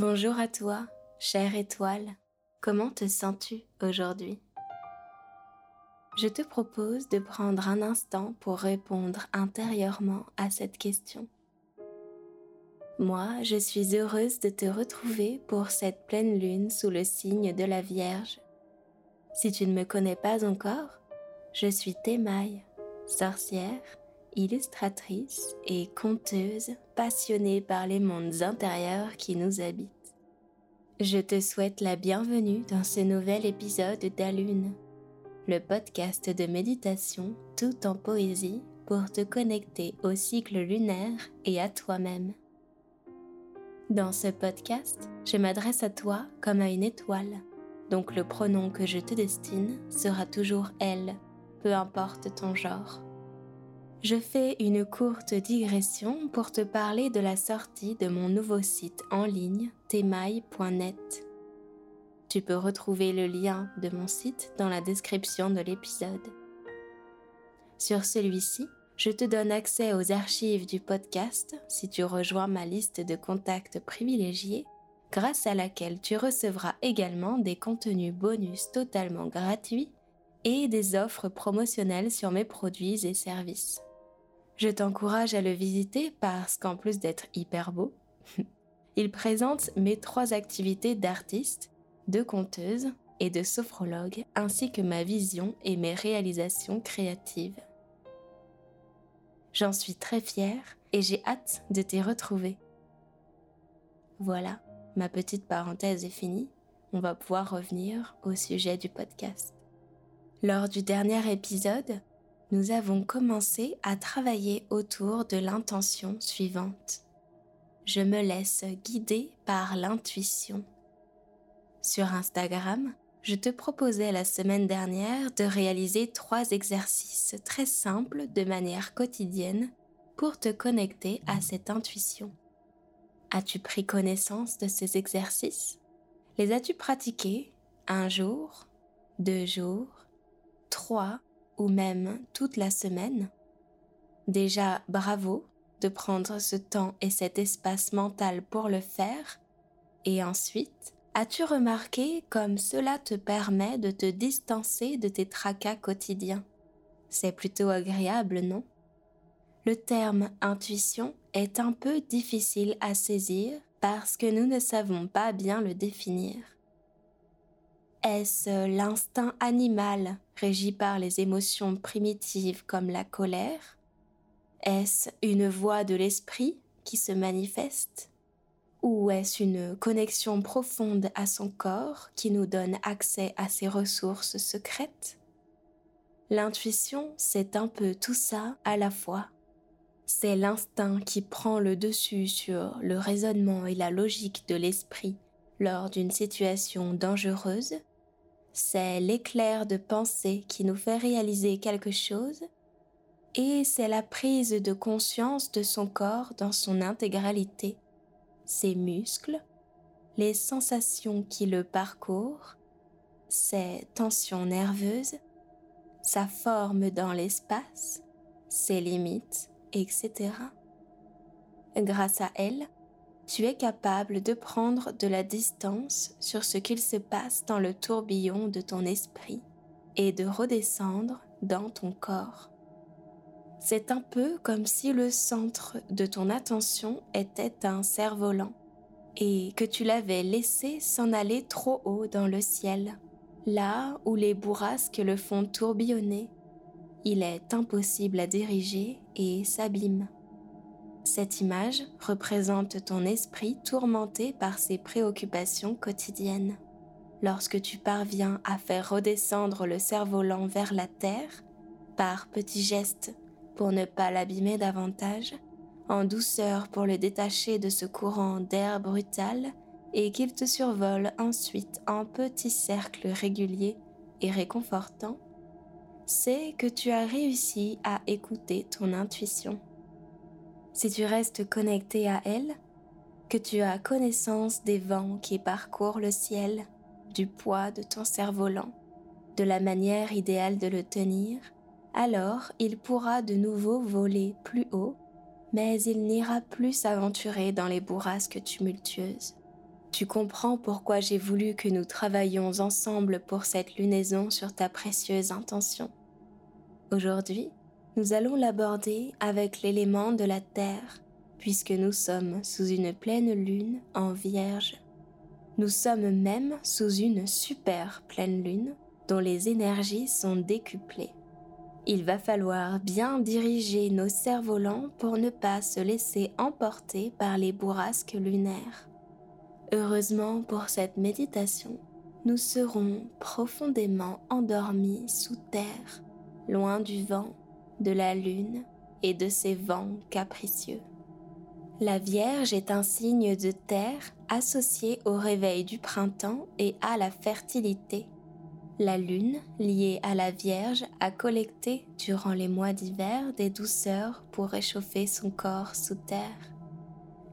Bonjour à toi, chère étoile. Comment te sens-tu aujourd'hui? Je te propose de prendre un instant pour répondre intérieurement à cette question. Moi, je suis heureuse de te retrouver pour cette pleine lune sous le signe de la Vierge. Si tu ne me connais pas encore, je suis Thémaille, sorcière, illustratrice et conteuse passionnée par les mondes intérieurs qui nous habitent. Je te souhaite la bienvenue dans ce nouvel épisode d'Alune, le podcast de méditation tout en poésie pour te connecter au cycle lunaire et à toi-même. Dans ce podcast, je m'adresse à toi comme à une étoile, donc le pronom que je te destine sera toujours elle, peu importe ton genre je fais une courte digression pour te parler de la sortie de mon nouveau site en ligne temaille.net. Tu peux retrouver le lien de mon site dans la description de l'épisode. Sur celui-ci, je te donne accès aux archives du podcast si tu rejoins ma liste de contacts privilégiés, grâce à laquelle tu recevras également des contenus bonus totalement gratuits et des offres promotionnelles sur mes produits et services. Je t'encourage à le visiter parce qu'en plus d'être hyper beau, il présente mes trois activités d'artiste, de conteuse et de sophrologue, ainsi que ma vision et mes réalisations créatives. J'en suis très fière et j'ai hâte de t'y retrouver. Voilà, ma petite parenthèse est finie. On va pouvoir revenir au sujet du podcast. Lors du dernier épisode, nous avons commencé à travailler autour de l'intention suivante. Je me laisse guider par l'intuition. Sur Instagram, je te proposais la semaine dernière de réaliser trois exercices très simples de manière quotidienne pour te connecter à cette intuition. As-tu pris connaissance de ces exercices? Les as-tu pratiqués? Un jour, deux jours, trois? Même toute la semaine. Déjà, bravo de prendre ce temps et cet espace mental pour le faire. Et ensuite, as-tu remarqué comme cela te permet de te distancer de tes tracas quotidiens? C'est plutôt agréable, non? Le terme intuition est un peu difficile à saisir parce que nous ne savons pas bien le définir. Est-ce l'instinct animal régi par les émotions primitives comme la colère? Est-ce une voix de l'esprit qui se manifeste? Ou est-ce une connexion profonde à son corps qui nous donne accès à ses ressources secrètes? L'intuition, c'est un peu tout ça à la fois. C'est l'instinct qui prend le dessus sur le raisonnement et la logique de l'esprit lors d'une situation dangereuse c'est l'éclair de pensée qui nous fait réaliser quelque chose et c'est la prise de conscience de son corps dans son intégralité, ses muscles, les sensations qui le parcourent, ses tensions nerveuses, sa forme dans l'espace, ses limites, etc. Grâce à elle, tu es capable de prendre de la distance sur ce qu'il se passe dans le tourbillon de ton esprit et de redescendre dans ton corps. C'est un peu comme si le centre de ton attention était un cerf-volant et que tu l'avais laissé s'en aller trop haut dans le ciel, là où les bourrasques le font tourbillonner. Il est impossible à diriger et s'abîme. Cette image représente ton esprit tourmenté par ses préoccupations quotidiennes. Lorsque tu parviens à faire redescendre le cerf-volant vers la terre, par petits gestes pour ne pas l'abîmer davantage, en douceur pour le détacher de ce courant d'air brutal et qu'il te survole ensuite en petits cercles réguliers et réconfortants, c'est que tu as réussi à écouter ton intuition si tu restes connecté à elle, que tu as connaissance des vents qui parcourent le ciel, du poids de ton cerf-volant, de la manière idéale de le tenir, alors il pourra de nouveau voler plus haut, mais il n'ira plus s'aventurer dans les bourrasques tumultueuses. Tu comprends pourquoi j'ai voulu que nous travaillions ensemble pour cette lunaison sur ta précieuse intention. Aujourd'hui, nous allons l'aborder avec l'élément de la Terre, puisque nous sommes sous une pleine lune en vierge. Nous sommes même sous une super pleine lune dont les énergies sont décuplées. Il va falloir bien diriger nos cerfs-volants pour ne pas se laisser emporter par les bourrasques lunaires. Heureusement pour cette méditation, nous serons profondément endormis sous terre, loin du vent, de la lune et de ses vents capricieux. La Vierge est un signe de terre associé au réveil du printemps et à la fertilité. La Lune, liée à la Vierge, a collecté durant les mois d'hiver des douceurs pour réchauffer son corps sous terre.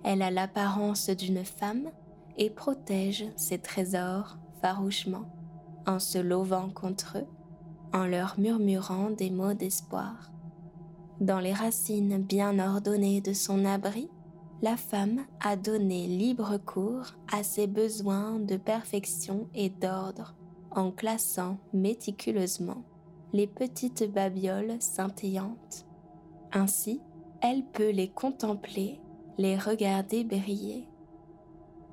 Elle a l'apparence d'une femme et protège ses trésors farouchement, en se lovant contre eux, en leur murmurant des mots d'espoir. Dans les racines bien ordonnées de son abri, la femme a donné libre cours à ses besoins de perfection et d'ordre en classant méticuleusement les petites babioles scintillantes. Ainsi, elle peut les contempler, les regarder briller.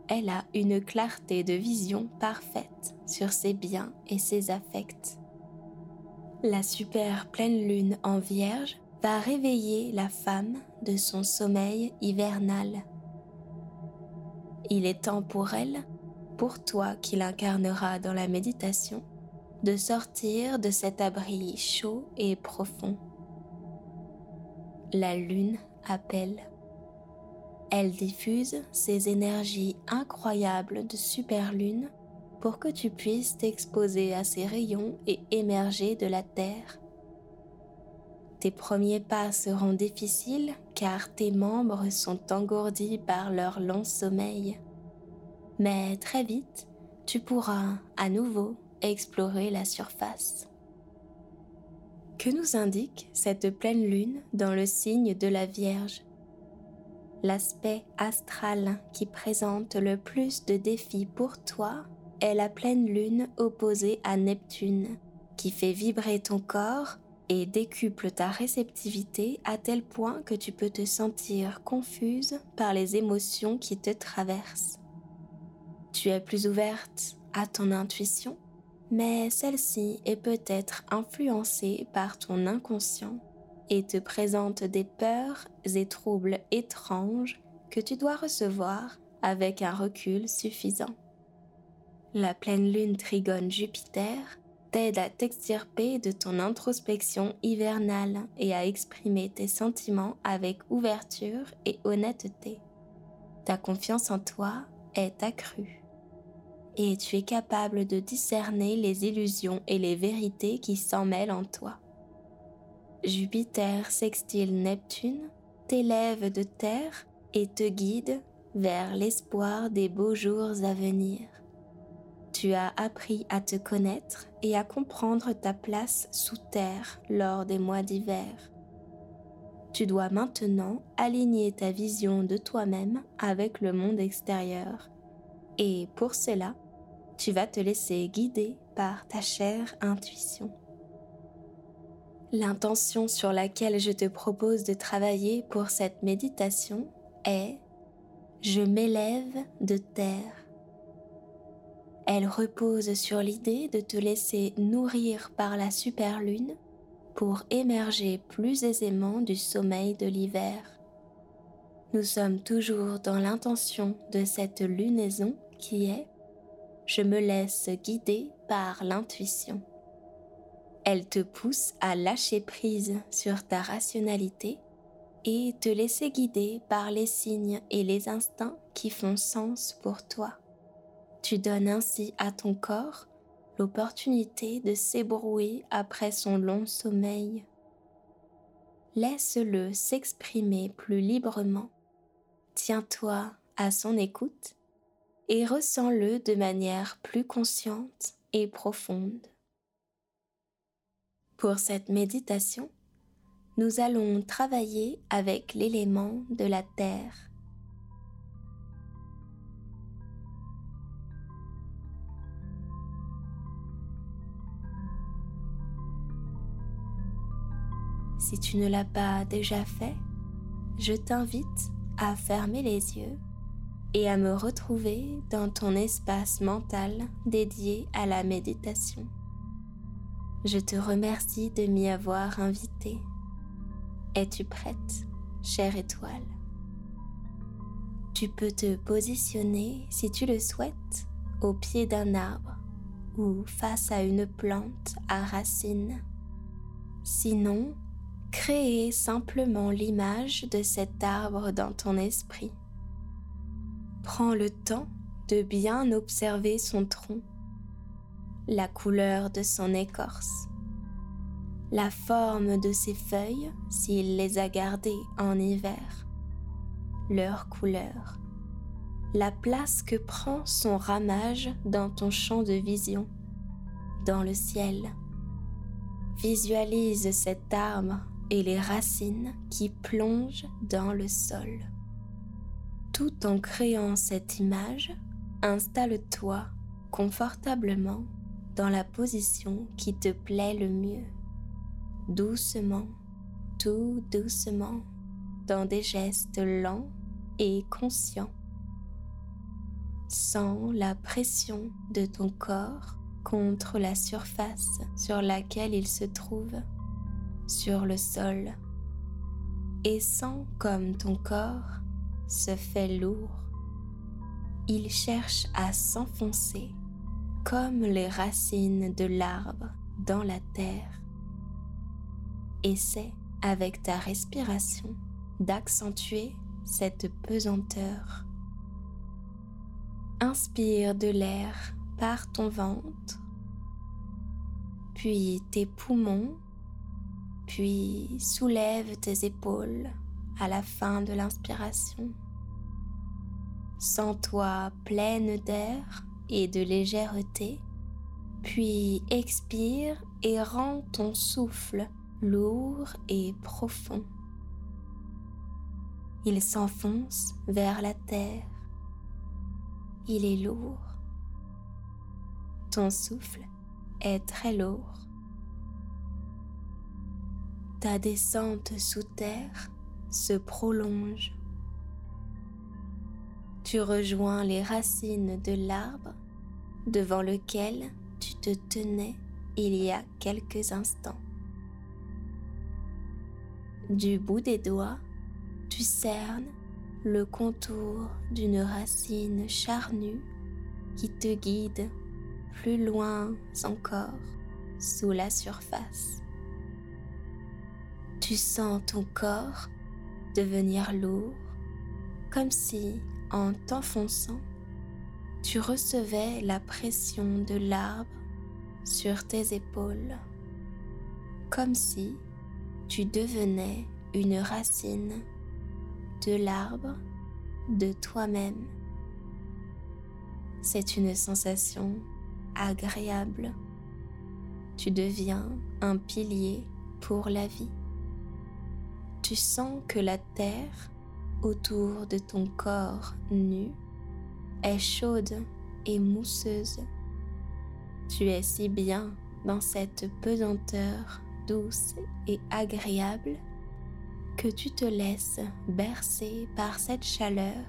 Elle a une clarté de vision parfaite sur ses biens et ses affects. La super pleine lune en vierge va réveiller la femme de son sommeil hivernal. Il est temps pour elle, pour toi qui l'incarnera dans la méditation, de sortir de cet abri chaud et profond. La lune appelle. Elle diffuse ses énergies incroyables de superlune pour que tu puisses t'exposer à ses rayons et émerger de la terre tes premiers pas seront difficiles car tes membres sont engourdis par leur long sommeil. Mais très vite, tu pourras à nouveau explorer la surface. Que nous indique cette pleine lune dans le signe de la Vierge? L'aspect astral qui présente le plus de défis pour toi est la pleine lune opposée à Neptune, qui fait vibrer ton corps et décuple ta réceptivité à tel point que tu peux te sentir confuse par les émotions qui te traversent. Tu es plus ouverte à ton intuition, mais celle-ci est peut-être influencée par ton inconscient et te présente des peurs et troubles étranges que tu dois recevoir avec un recul suffisant. La pleine lune trigone Jupiter t'aide à t'extirper de ton introspection hivernale et à exprimer tes sentiments avec ouverture et honnêteté. Ta confiance en toi est accrue et tu es capable de discerner les illusions et les vérités qui s'en mêlent en toi. Jupiter sextile Neptune t'élève de terre et te guide vers l'espoir des beaux jours à venir tu as appris à te connaître et à comprendre ta place sous terre lors des mois d'hiver. Tu dois maintenant aligner ta vision de toi-même avec le monde extérieur. Et pour cela, tu vas te laisser guider par ta chère intuition. L'intention sur laquelle je te propose de travailler pour cette méditation est ⁇ Je m'élève de terre ⁇ elle repose sur l'idée de te laisser nourrir par la superlune pour émerger plus aisément du sommeil de l'hiver. Nous sommes toujours dans l'intention de cette lunaison qui est ⁇ Je me laisse guider par l'intuition ⁇ Elle te pousse à lâcher prise sur ta rationalité et te laisser guider par les signes et les instincts qui font sens pour toi. Tu donnes ainsi à ton corps l'opportunité de s'ébrouer après son long sommeil. Laisse-le s'exprimer plus librement. Tiens-toi à son écoute et ressens-le de manière plus consciente et profonde. Pour cette méditation, nous allons travailler avec l'élément de la terre. Si tu ne l'as pas déjà fait, je t'invite à fermer les yeux et à me retrouver dans ton espace mental dédié à la méditation. Je te remercie de m'y avoir invité. Es-tu prête, chère étoile? Tu peux te positionner, si tu le souhaites, au pied d'un arbre ou face à une plante à racines. Sinon, créer simplement l'image de cet arbre dans ton esprit. Prends le temps de bien observer son tronc, la couleur de son écorce, la forme de ses feuilles s'il les a gardées en hiver, leur couleur, la place que prend son ramage dans ton champ de vision, dans le ciel. Visualise cet arbre et les racines qui plongent dans le sol. Tout en créant cette image, installe-toi confortablement dans la position qui te plaît le mieux. Doucement, tout doucement, dans des gestes lents et conscients. Sens la pression de ton corps contre la surface sur laquelle il se trouve, sur le sol, et sens comme ton corps se fait lourd. Il cherche à s'enfoncer comme les racines de l'arbre dans la terre. Essaie avec ta respiration d'accentuer cette pesanteur. Inspire de l'air par ton ventre, puis tes poumons, puis soulève tes épaules à la fin de l'inspiration. Sens-toi pleine d'air et de légèreté, puis expire et rends ton souffle lourd et profond. Il s'enfonce vers la terre. Il est lourd. Ton souffle est très lourd. Ta descente sous terre se prolonge. Tu rejoins les racines de l'arbre devant lequel tu te tenais il y a quelques instants. Du bout des doigts, tu cernes le contour d'une racine charnue qui te guide plus loin encore sous la surface. Tu sens ton corps devenir lourd, comme si, en t'enfonçant, tu recevais la pression de l'arbre sur tes épaules, comme si tu devenais une racine de l'arbre de toi-même. C'est une sensation agréable. Tu deviens un pilier pour la vie tu sens que la terre autour de ton corps nu est chaude et mousseuse. Tu es si bien dans cette pesanteur douce et agréable que tu te laisses bercer par cette chaleur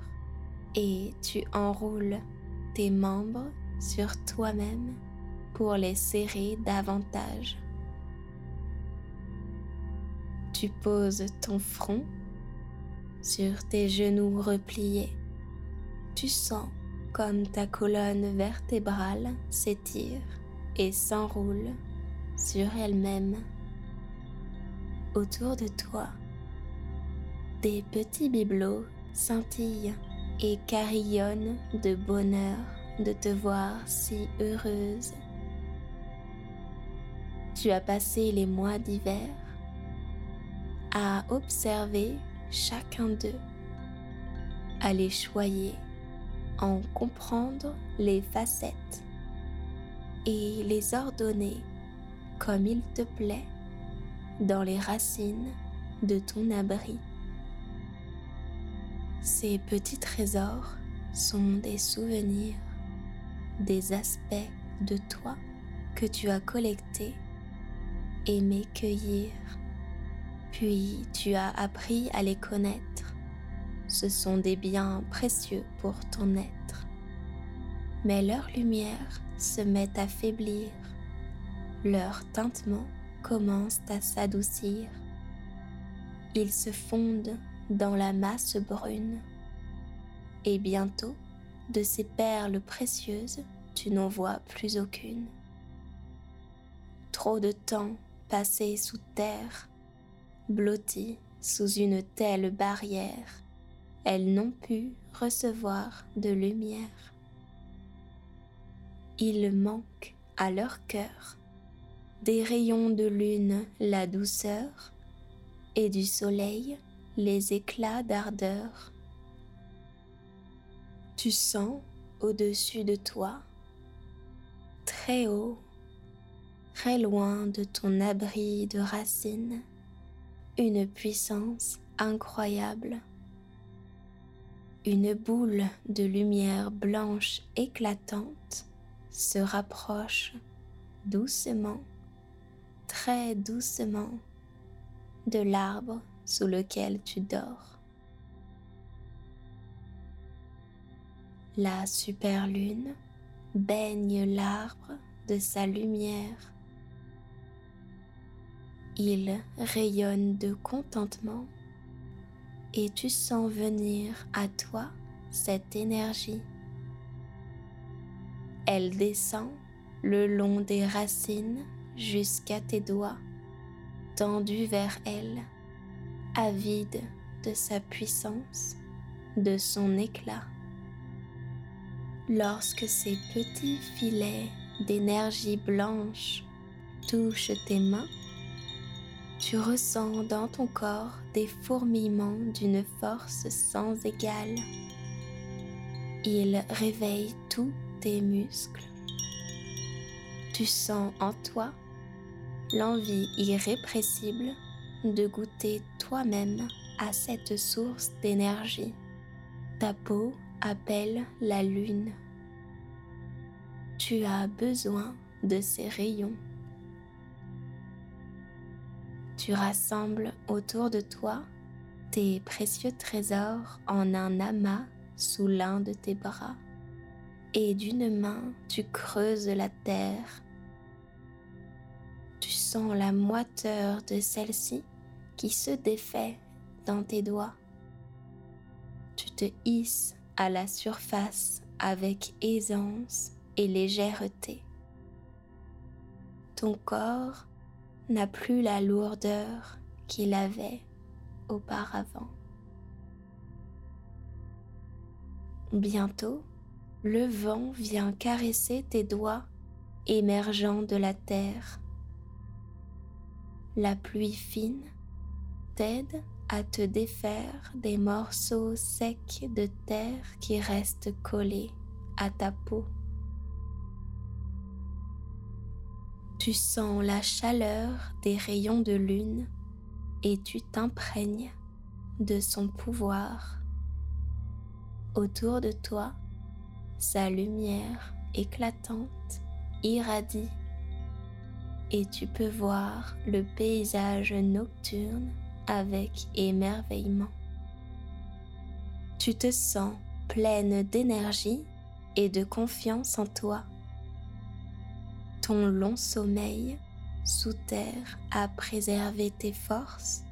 et tu enroules tes membres sur toi-même pour les serrer davantage. Tu poses ton front sur tes genoux repliés. Tu sens comme ta colonne vertébrale s'étire et s'enroule sur elle-même. Autour de toi, des petits bibelots scintillent et carillonnent de bonheur de te voir si heureuse. Tu as passé les mois d'hiver à observer chacun d'eux, à les choyer, en comprendre les facettes et les ordonner comme il te plaît dans les racines de ton abri. Ces petits trésors sont des souvenirs, des aspects de toi que tu as collectés, aimé cueillir Puis tu as appris à les connaître. Ce sont des biens précieux pour ton être. Mais leur lumière se met à faiblir. Leur tintement commence à s'adoucir. Ils se fondent dans la masse brune. Et bientôt, de ces perles précieuses, tu n'en vois plus aucune. Trop de temps passé sous terre, blotti sous une telle barrière, elles n'ont pu recevoir de lumière. Il manque à leur cœur des rayons de lune la douceur et du soleil les éclats d'ardeur. Tu sens au-dessus de toi, très haut, très loin de ton abri de racines, une puissance incroyable. Une boule de lumière blanche éclatante se rapproche doucement, très doucement de l'arbre sous lequel tu dors. La superlune baigne l'arbre de sa lumière. Il rayonne de contentement et tu sens venir à toi cette énergie. Elle descend le long des racines jusqu'à tes doigts, tendus vers elle avide de sa puissance, de son éclat. Lorsque ces petits filets d'énergie blanche touchent tes mains, tu ressens dans ton corps des fourmillements d'une force sans égale. Ils réveillent tous tes muscles. Tu sens en toi l'envie irrépressible de goûter toi-même à cette source d'énergie. Ta peau appelle la lune. Tu as besoin de ces rayons. Tu rassembles autour de toi tes précieux trésors en un amas sous l'un de tes bras et d'une main tu creuses la terre. Tu sens la moiteur de celle-ci qui se défait dans tes doigts. Tu te hisses à la surface avec aisance et légèreté. Ton corps n'a plus la lourdeur qu'il avait auparavant. Bientôt, le vent vient caresser tes doigts émergeant de la terre. La pluie fine t'aide à te défaire des morceaux secs de terre qui restent collés à ta peau. Tu sens la chaleur des rayons de lune et tu t'imprègnes de son pouvoir. Autour de toi, sa lumière éclatante irradie et tu peux voir le paysage nocturne avec émerveillement. Tu te sens pleine d'énergie et de confiance en toi. Ton long sommeil sous terre a préservé tes forces,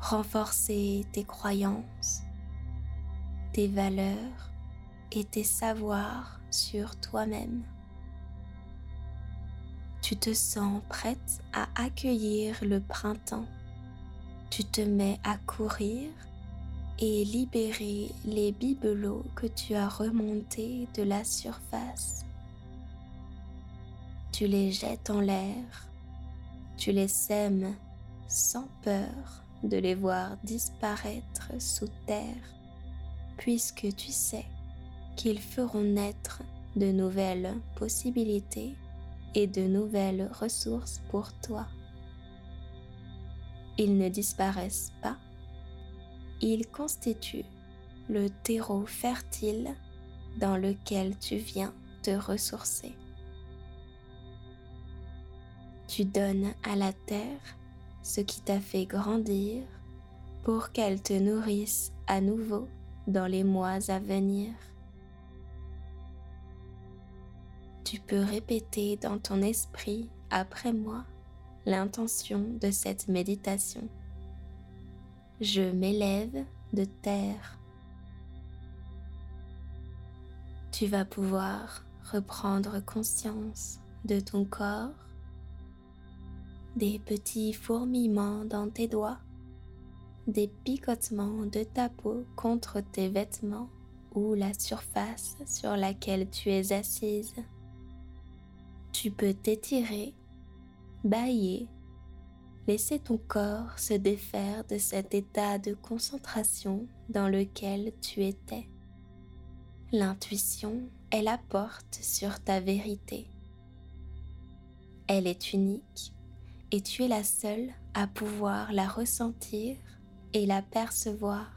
renforcé tes croyances, tes valeurs et tes savoirs sur toi-même. Tu te sens prête à accueillir le printemps tu te mets à courir et libérer les bibelots que tu as remontés de la surface. Tu les jettes en l'air, tu les sèmes sans peur de les voir disparaître sous terre, puisque tu sais qu'ils feront naître de nouvelles possibilités et de nouvelles ressources pour toi. Ils ne disparaissent pas, ils constituent le terreau fertile dans lequel tu viens te ressourcer. Tu donnes à la terre ce qui t'a fait grandir pour qu'elle te nourrisse à nouveau dans les mois à venir. Tu peux répéter dans ton esprit après moi l'intention de cette méditation. Je m'élève de terre. Tu vas pouvoir reprendre conscience de ton corps, des petits fourmillements dans tes doigts, des picotements de ta peau contre tes vêtements ou la surface sur laquelle tu es assise. Tu peux t'étirer, bailler, laisser ton corps se défaire de cet état de concentration dans lequel tu étais. L'intuition est la porte sur ta vérité. Elle est unique et tu es la seule à pouvoir la ressentir et la percevoir.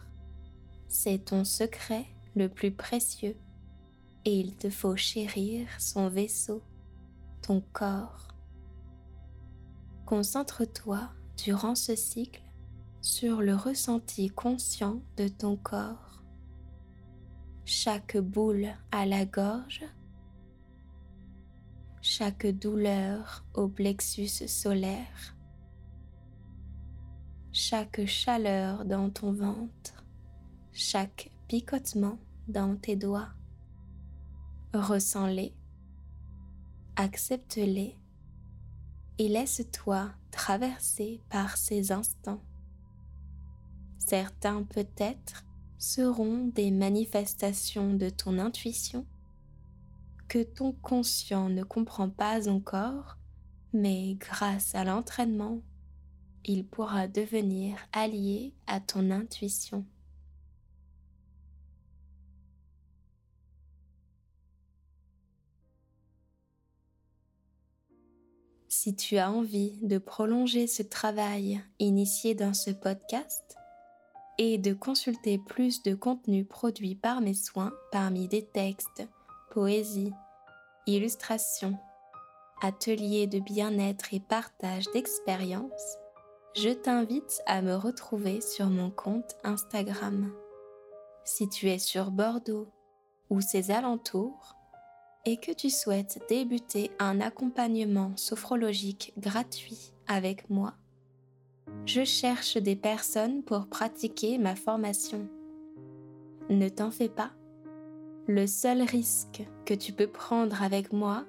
C'est ton secret le plus précieux et il te faut chérir son vaisseau, ton corps. Concentre-toi durant ce cycle sur le ressenti conscient de ton corps. Chaque boule à la gorge chaque douleur au plexus solaire, chaque chaleur dans ton ventre, chaque picotement dans tes doigts. Ressens-les, accepte-les et laisse-toi traverser par ces instants. Certains peut-être seront des manifestations de ton intuition que ton conscient ne comprend pas encore, mais grâce à l'entraînement, il pourra devenir allié à ton intuition. Si tu as envie de prolonger ce travail initié dans ce podcast et de consulter plus de contenu produit par mes soins parmi des textes, poésie, illustration, atelier de bien-être et partage d'expériences, je t'invite à me retrouver sur mon compte Instagram. Si tu es sur Bordeaux ou ses alentours et que tu souhaites débuter un accompagnement sophrologique gratuit avec moi, je cherche des personnes pour pratiquer ma formation. Ne t'en fais pas le seul risque que tu peux prendre avec moi,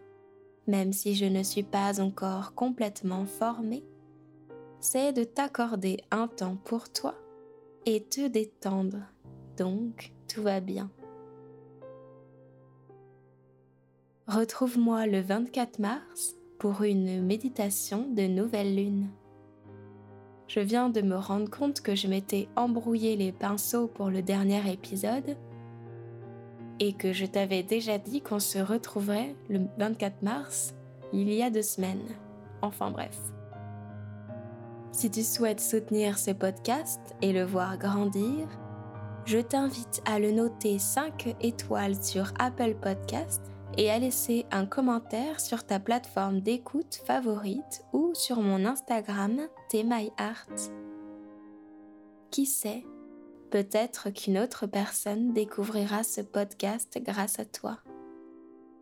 même si je ne suis pas encore complètement formée, c'est de t'accorder un temps pour toi et te détendre. Donc, tout va bien. Retrouve-moi le 24 mars pour une méditation de nouvelle lune. Je viens de me rendre compte que je m'étais embrouillé les pinceaux pour le dernier épisode et que je t'avais déjà dit qu'on se retrouverait le 24 mars, il y a deux semaines. Enfin bref. Si tu souhaites soutenir ce podcast et le voir grandir, je t'invite à le noter 5 étoiles sur Apple Podcast et à laisser un commentaire sur ta plateforme d'écoute favorite ou sur mon Instagram TMyArt. Qui sait, Peut-être qu'une autre personne découvrira ce podcast grâce à toi.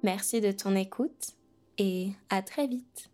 Merci de ton écoute et à très vite.